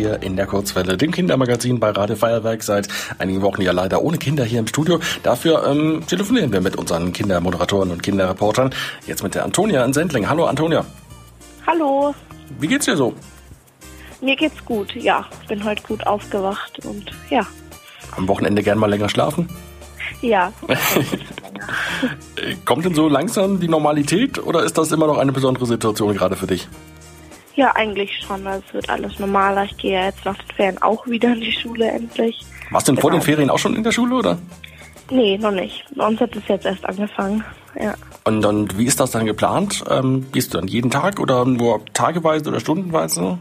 hier in der Kurzwelle, dem Kindermagazin bei Radio Feuerwerk. Seit einigen Wochen ja leider ohne Kinder hier im Studio. Dafür ähm, telefonieren wir mit unseren Kindermoderatoren und Kinderreportern. Jetzt mit der Antonia in Sendling. Hallo Antonia. Hallo. Wie geht's dir so? Mir geht's gut, ja. Bin heute gut aufgewacht und ja. Am Wochenende gern mal länger schlafen? Ja. Kommt denn so langsam die Normalität oder ist das immer noch eine besondere Situation gerade für dich? Ja, eigentlich schon. Also es wird alles normaler. Ich gehe ja jetzt nach den Ferien auch wieder in die Schule endlich. Warst du denn vor den Ferien auch schon in der Schule oder? Nee, noch nicht. Bei uns hat es jetzt erst angefangen. Ja. Und, und wie ist das dann geplant? Ähm, gehst du dann jeden Tag oder nur tageweise oder stundenweise?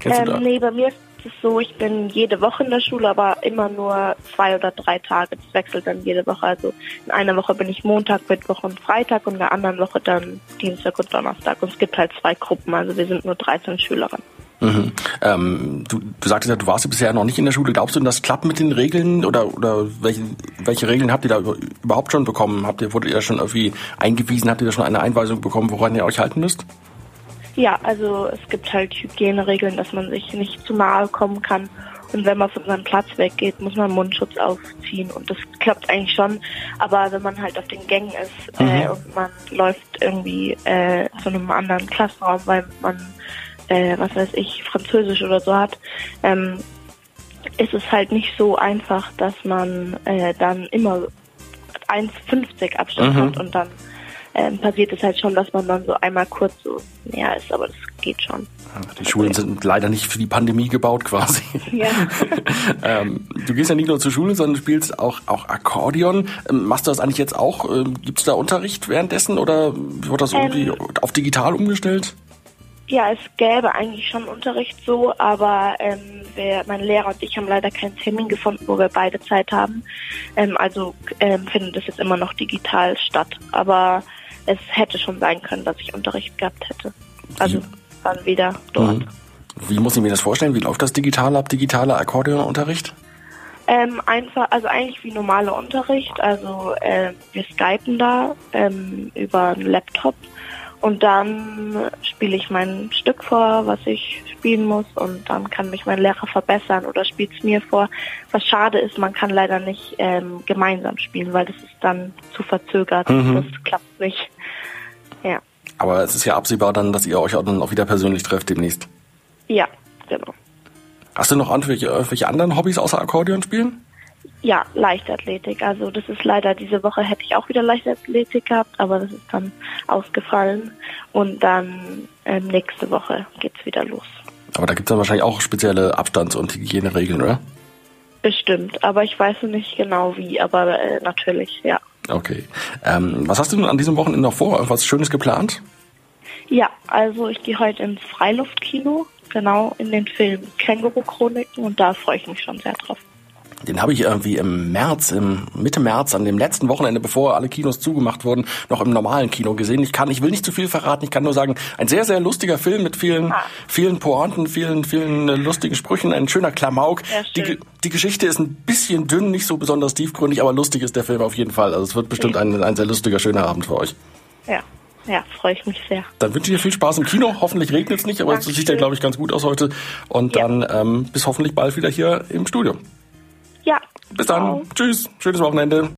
Kennst da? Nee, bei mir ist es so, ich bin jede Woche in der Schule, aber immer nur zwei oder drei Tage. Das wechselt dann jede Woche. Also in einer Woche bin ich Montag, Mittwoch und Freitag und in der anderen Woche dann Dienstag und Donnerstag. Und es gibt halt zwei Gruppen, also wir sind nur 13 Schülerinnen. Mhm. Ähm, du, du sagtest ja, du warst bisher noch nicht in der Schule. Glaubst du, das klappt mit den Regeln oder oder welche, welche Regeln habt ihr da überhaupt schon bekommen? Habt ihr wurdet ihr schon irgendwie eingewiesen? Habt ihr da schon eine Einweisung bekommen, woran ihr euch halten müsst? Ja, also es gibt halt Hygieneregeln, dass man sich nicht zu nahe kommen kann. Und wenn man von seinem Platz weggeht, muss man Mundschutz aufziehen. Und das klappt eigentlich schon. Aber wenn man halt auf den Gängen ist äh, mhm. äh, und man läuft irgendwie äh, zu einem anderen Klassenraum, weil man äh, was weiß ich, Französisch oder so hat, ähm, ist es halt nicht so einfach, dass man äh, dann immer 1,50 Abstand mhm. hat und dann ähm, passiert es halt schon, dass man dann so einmal kurz so näher ist, aber das geht schon. Die Schulen sind leider nicht für die Pandemie gebaut quasi. Ja. ähm, du gehst ja nicht nur zur Schule, sondern spielst auch, auch Akkordeon. Ähm, machst du das eigentlich jetzt auch? Ähm, Gibt es da Unterricht währenddessen oder wird das irgendwie ähm. auf digital umgestellt? Ja, es gäbe eigentlich schon Unterricht so, aber ähm, wir, mein Lehrer und ich haben leider keinen Termin gefunden, wo wir beide Zeit haben. Ähm, also ähm, findet es jetzt immer noch digital statt. Aber es hätte schon sein können, dass ich Unterricht gehabt hätte. Also dann wieder dort. Mhm. Wie muss ich mir das vorstellen? Wie läuft das digital ab, digitaler Akkordeonunterricht? Ähm, einfach, also eigentlich wie normaler Unterricht. Also äh, wir skypen da ähm, über einen Laptop und dann spiele ich mein Stück vor, was ich spielen muss und dann kann mich mein Lehrer verbessern oder spielt es mir vor. Was schade ist, man kann leider nicht ähm, gemeinsam spielen, weil das ist dann zu verzögert. Mhm. Das klappt nicht. Ja. Aber es ist ja absehbar dann, dass ihr euch auch dann auch wieder persönlich trefft demnächst. Ja, genau. Hast du noch irgendwelche, irgendwelche anderen Hobbys außer Akkordeon spielen? Ja, Leichtathletik. Also das ist leider diese Woche hätte ich auch wieder Leichtathletik gehabt, aber das ist dann ausgefallen. Und dann ähm, nächste Woche geht's wieder los. Aber da gibt's dann wahrscheinlich auch spezielle Abstands- und Hygieneregeln, oder? Bestimmt, aber ich weiß nicht genau wie, aber äh, natürlich, ja. Okay. Ähm, was hast du denn an diesem Wochenende noch vor? Irgendwas Schönes geplant? Ja, also ich gehe heute ins Freiluftkino, genau in den Film Känguru-Chroniken und da freue ich mich schon sehr drauf. Den habe ich irgendwie im März, im Mitte März, an dem letzten Wochenende, bevor alle Kinos zugemacht wurden, noch im normalen Kino gesehen. Ich kann, ich will nicht zu viel verraten. Ich kann nur sagen, ein sehr, sehr lustiger Film mit vielen, ah. vielen Pointen, vielen, vielen äh, lustigen Sprüchen, ein schöner Klamauk. Die, die Geschichte ist ein bisschen dünn, nicht so besonders tiefgründig, aber lustig ist der Film auf jeden Fall. Also es wird bestimmt ein, ein sehr lustiger, schöner Abend für euch. Ja. Ja, freue ich mich sehr. Dann wünsche ich dir viel Spaß im Kino. Hoffentlich regnet es nicht, aber es sieht ja, glaube ich, ganz gut aus heute. Und ja. dann ähm, bis hoffentlich bald wieder hier im Studio. Ja. Bis dann. Ciao. Tschüss. Schönes Wochenende.